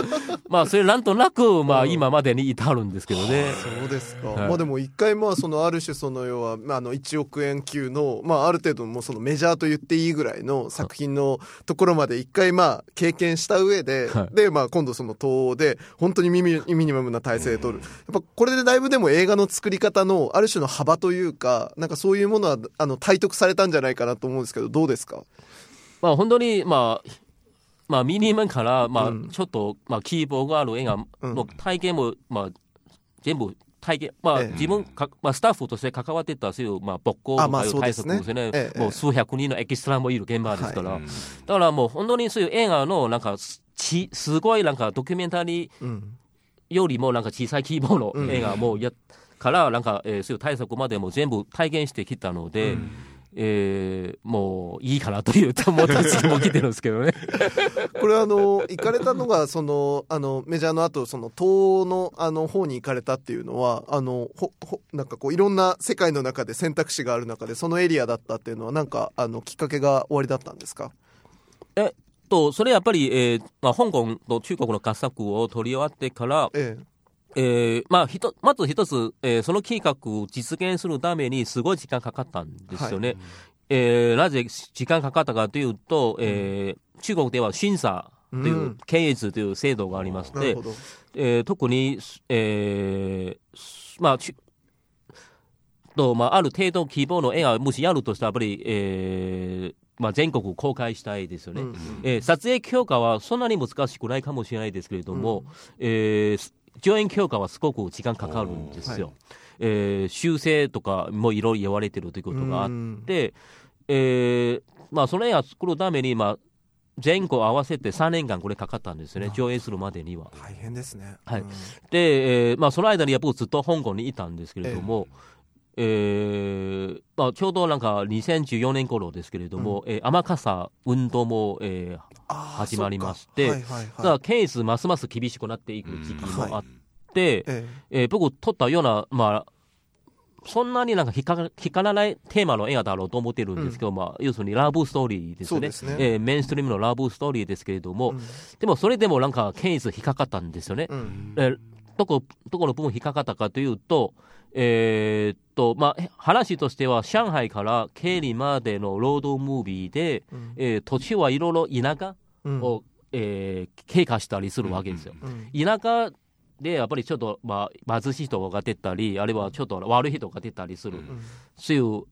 まあ、それなんとなく、まあ、今までに至るんですけどね。そうですか、はい。まあでも一回まあそのある種その要はまああの1億円級のまあある程度もうそのメジャーと言っていいぐらいの作品のところまで一回まあ経験した上で、はい。でまあ今度その東欧で本当にミミミニマムな体制で取る、やっぱこれでだいぶでも映画の作り方のある種の幅というかなんかそういうものはあの体得されたんじゃないかなと思うんですけどどうですか？まあ、本当に、まあ、まあ、ミニマムから、まあうん、ちょっと、まあ、希望がある映画の体験も、まあ、全部、体験、まあ、ええ。自分か、まあ、スタッフとして関わってた、そういう、まあ、勃興とかいう対そうですね。策ですね。ええもう数百人のエキストラもいる現場ですから。うんだからもう、本当にそういう映画の、なんか、ち、すごいなんか、ドキュメンタリーうん。よりも、なんか小さい規模の映画もや、から、なんか、えーそういう対策までも全部体験してきたので、えーもういいかなという友達も来てるんですけどね。これあの行かれたのがそのあのメジャーの後その東欧のあの方に行かれたっていうのはあのほほなんかこういろんな世界の中で選択肢がある中でそのエリアだったっていうのはなんかあのきっかけが終わりだったんですか？えっと、それやっぱり、えーまあ、香港と中国の合作を取り終わってから、ええーまあ、ひとまず一つ、えーその計画を実現するためにすごい時間かかったんですよね。えーなぜ時間かかったかというと、えー中国では審査という、うん検閲という制度がありましてえー特に、えーまあ、ちと、まあ、ある程度規模の映画をもしやるとしたら、やっぱり、えーまあ、全国公開したいですよね。うん。えー撮影許可はそんなに難しくないかもしれないですけれども、えー上演許可はすごく時間かかるんですよ。はえー修正とかもいろいろ言われてるということがあっうん。て、えーまあ、その映画作るために、まあ、前後合わせて3年間これかかったんですよね、上映するまでには。大変ですね。はい。うん。で、えーまあ、その間にやっぱりずっと香港にいたんですけれども、えーまあ、ちょうどなんか2014年頃ですけれども、えー雨傘運動も、えー始まりましそてっか。はいはいだからはいケースますます厳しくなっていく時期もあって、ええー僕撮ったような、まあ、そんなになんか引っかか引っかからないテーマの映画だろうと思ってるんですけど、まあ、要するにラブストーリーですよね。すね。えーメインストリームのラブストーリーですけれども、うん。でもそれでもなんかケース引っかかったんですよね。えうん。えーどこ、どこの部分引っかかったかというと、えーっと、まあ、話としては、上海から経理までのロードムービーで、うん。えー土地はいろいろ田舎うん。を、えー経過したりするわけですよ。うん。田舎でやっぱりちょっと、まあ、貧しい人が出たり、あるいはちょっと悪い人が出たりする、うん。そういう、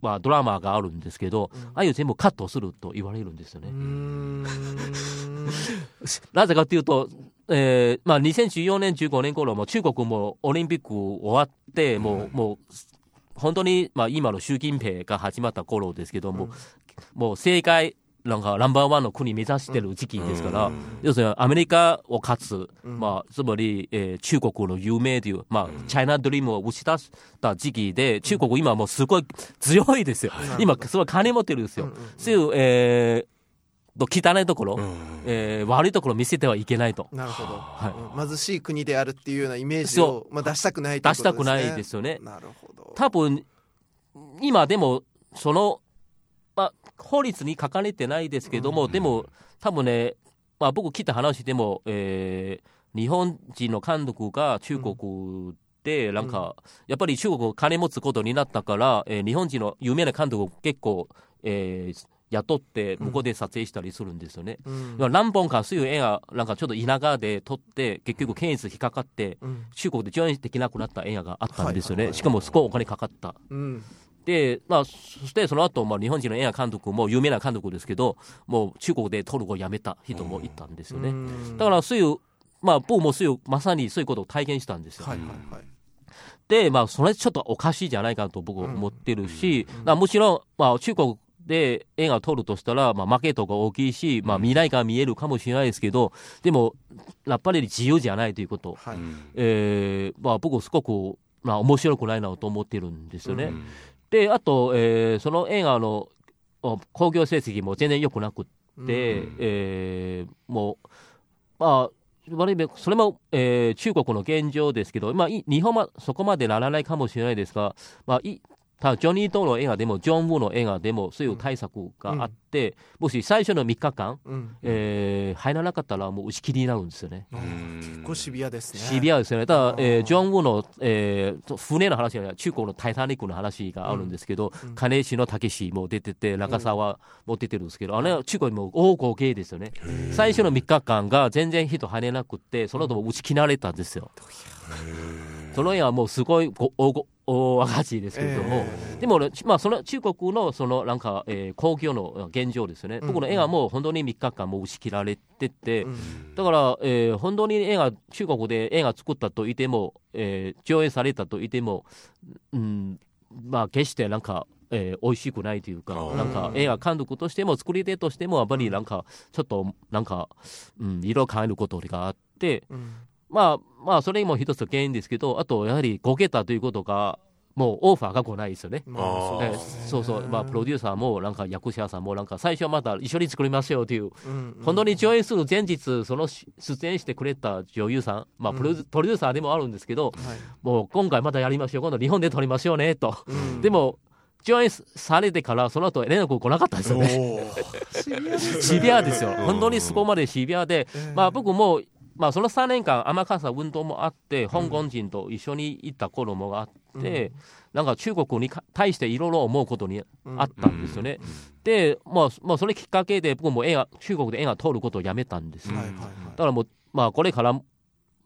まあ、ドラマがあるんですけど、うん。ああいう全部カットすると言われるんですよね。なぜかというと、えーまあ、2014年、15年頃も中国もオリンピック終わって、もう、もう、本当に、まあ、今の習近平が始まった頃ですけども、もう世界、なんかナンバーワンの国目指してる時期ですから、うん。要するにアメリカを勝つ、うん。まあ、つまり、えー中国の有名という、まあ、チャイナドリームを打ち出した時期で、中国今もうすごい強いですよ。今、すごい金持ってるんですよ。うんうん。そういう、えー、汚いところ、うんえー悪いところを見せてはいけないと。なるほど、はい。うん。貧しい国であるっていうようなイメージをそ、まあ、出したくないって出したくないですよね。なるほど。多分、今でも、その、まあ、法律に書かれてないですけども、でも、多分ね、まあ僕聞いた話でも、えー日本人の監督が中国で、なんか、やっぱり中国を金持つことになったから、えー日本人の有名な監督結構、えー雇って向こうで撮影したりするんですよね。うん。まあ何本かそういう映画なんかちょっと田舎で撮って結局検閲引っかかってうん。中国で上映できなくなった映画があったんですよね、しかもすごいお金かかった。うん。で、まあ、そしてその後、まあ日本人の映画監督も有名な監督ですけどもう中国で撮るをやめた人もいたんですよね。うん。だからそういうまあ僕もそういうまさにそういうことを体験したんですよ。はいはいはい。で、まあ、それちょっとおかしいじゃないかと僕は思ってるし、だからむしろ、まあ、中国で映画を撮るとしたら、まあ、マーケットが大きいし、まあ、未来が見えるかもしれないですけど、でも、やっぱり自由じゃないということ、はい。えーまあ、僕すごく、まあ、面白くないなと思ってるんですよね。うん。で、あと、えーその映画のお興行成績も全然良くなくって、うん。えーもう、まあ、悪い面それも、えー中国の現状ですけど、まあ、い日本はそこまでならないかもしれないですが、まあ、いただジョニー・トーの映画でも、ジョン・ウーの映画でも、そういう対策があって、もし最初の3日間、うん。えー入らなかったら、もう打ち切りになるんですよね。結構シビアですね。シビアですよね。ただ、えージョン・ウーの、えー船の話じゃない、中国のタイタニックの話があるんですけど、うん。金石の武士も出てて、中沢も出てるんですけど、あれは中国にも大合計ですよね。最初の3日間が全然人入れなくって、その後も打ち切られたんですよ。その絵はもうすごいご大ご大赤字ですけれども、でもね、まあ、その中国のそのなんか、えー興行の現状ですよね、うん。僕の映画も本当に3日間もう打ち切られてて、うん。だから、えー本当に映画、中国で映画作ったと言っても、えー上映されたと言っても、うん、まあ、決してなんか、えー美味しくないというか、なんか映画監督としても、作り手としても、やっぱりなんか、ちょっと、なんか、うん、色を変えることがあって、うんまあ、まあ、それも一つ原因ですけど、あと、やはり、こけたということが、もうオファーが来ないですよね。まあーえーそうそう、まあ、プロデューサーも、なんか役者さんも、なんか最初はまた一緒に作りましょうという、うん本当に上映する前日、そのし出演してくれた女優さん、まあプロデュプロデューサーでもあるんですけど、はい。もう今回またやりましょう、今度日本で撮りましょうねと、うん。でも、上映されてから、その後連絡来なかったんですよね。シビアですよ、うん本当にそこまでシビアで、えーまあ、僕も、まあ、その3年間、天笠運動もあって、香港人と一緒に行った頃もあって、なんか中国にか対していろいろ思うことにあったんですよね。で、まあ、まあ、それきっかけで、僕も中国で映画撮ることをやめたんですよ。はいはいはいだからもう、まあ、これから、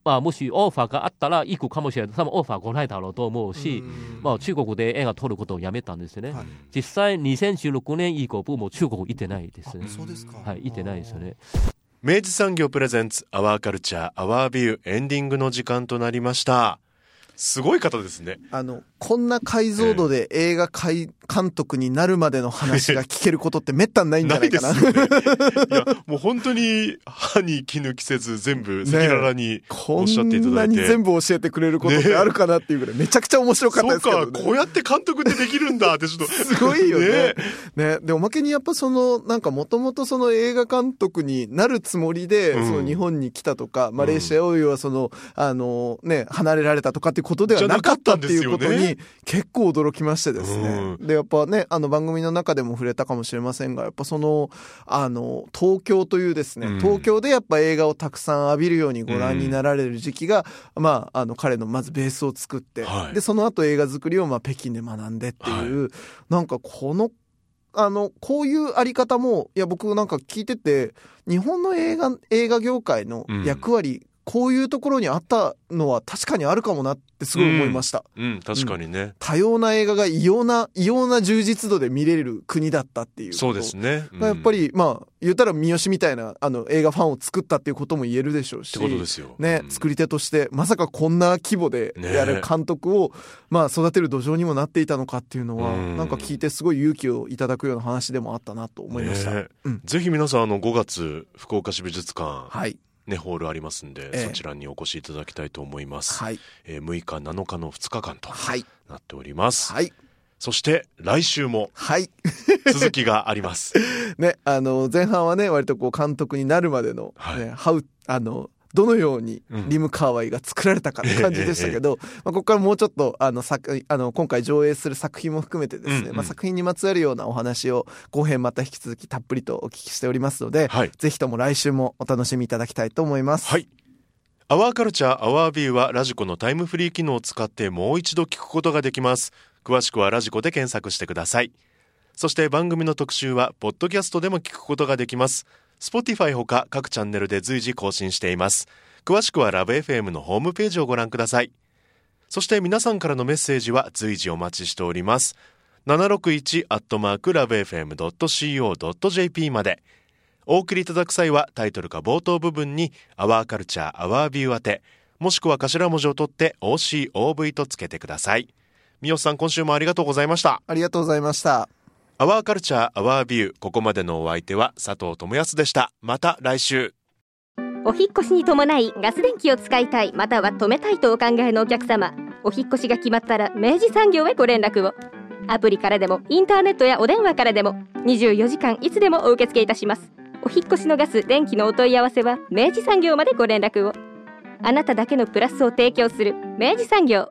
まあ、もしオファーがあったら行くかもしれない。多分オファー来ないだろうと思うし、うんまあ、中国で映画撮ることをやめたんですよね。はい実際、2016年以降、僕も中国行ってないですねあ。そうですかはい、行ってないですよね。明治産業プレゼンツアワーカルチャーアワービューエンディングの時間となりました。すごい方ですね。あの、こんな解像度で映画監監督になるまでの話が聞けることってめったにないんじゃないかな。ないですね。いやもう本当に歯に気抜きせず全部赤裸々にこおっしゃっていたんなだいて。に全部教えてくれることってあるかなっていうぐらい、めちゃくちゃ面白かったそうかですけど、ね。こうやって監督ってできるんだってちょっと。すごいよね。ね。ね。で、おまけにやっぱその、なんかもともとその映画監督になるつもりで、うん。その日本に来たとか、マレーシアを要はその、あの、ね、離れられたとかっていうことではなかったっていうことに結構驚きましてですね。うで、やっぱね、あの番組の中でも触れたかもしれませんが、やっぱその、あの、東京というですね、うん。東京でやっぱ映画をたくさん浴びるようにご覧になられる時期が、まあ、あの、彼のまずベースを作って、はい。で、その後映画作りをまあ北京で学んでっていう、なんかこの、あの、こういうあり方も、いや、僕なんか聞いてて、日本の映画、映画業界の役割、こういうところにあったのは確かにあるかもなってすごい思いました。うん確かにね、多様な映画が異様な、異様な充実度で見れる国だったっていう。そうですね、うんがやっぱり、まあ、言ったら三好みたいな、あの、映画ファンを作ったっていうことも言えるでしょうし。ってことですよね、うん作り手として、まさかこんな規模でやる監督を、まあ、育てる土壌にもなっていたのかっていうのは、うんなんか聞いてすごい勇気をいただくような話でもあったなと思いました。ねうんぜひ皆さんあの5月福岡市美術館、はい。ね、ホールありますんで、ええそちらにお越しいただきたいと思います、はい。えー6日7日の2日間とはい。なっております、はい。そして来週もはい。続きがあります ね、あの、前半はね、割とこう監督になるまでの、ね、はいハウ、あの、どのようにうん。リム・カーワイが作られたかって感じでしたけど、まあ、ここからもうちょっと、あの、作、あの、今回上映する作品も含めてですね、うん。うんまあ、作品にまつわるようなお話を後編また引き続きたっぷりとお聞きしておりますので、はい。ぜひとも来週もお楽しみいただきたいと思います。はい。アワーカルチャーアワービューはラジコのタイムフリー機能を使ってもう一度聞くことができます。詳しくはラジコで検索してください。そして番組の特集はポッドキャストでも聞くことができます Spotify ほか各チャンネルで随時更新しています。詳しくはラブ f m のホームページをご覧ください。そして皆さんからのメッセージは随時お待ちしております。761アットマークラブ FM.co.jp まで。お送りいただく際はタイトルか冒頭部分に「アワーカルチャーアワービュー」宛てもしくは頭文字を取って OCOV とつけてください。三好さん今週もありがとうございました。ありがとうございました。アワーカルチャーアワービューここまでのお相手は佐藤智康でした。また来週。お引越しに伴いガス電気を使いたいまたは止めたいとお考えのお客様。お引越しが決まったら明治産業へご連絡を。アプリからでもインターネットやお電話からでも24時間いつでもお受け付けいたします。お引越しのガス電気のお問い合わせは明治産業までご連絡を。あなただけのプラスを提供する明治産業。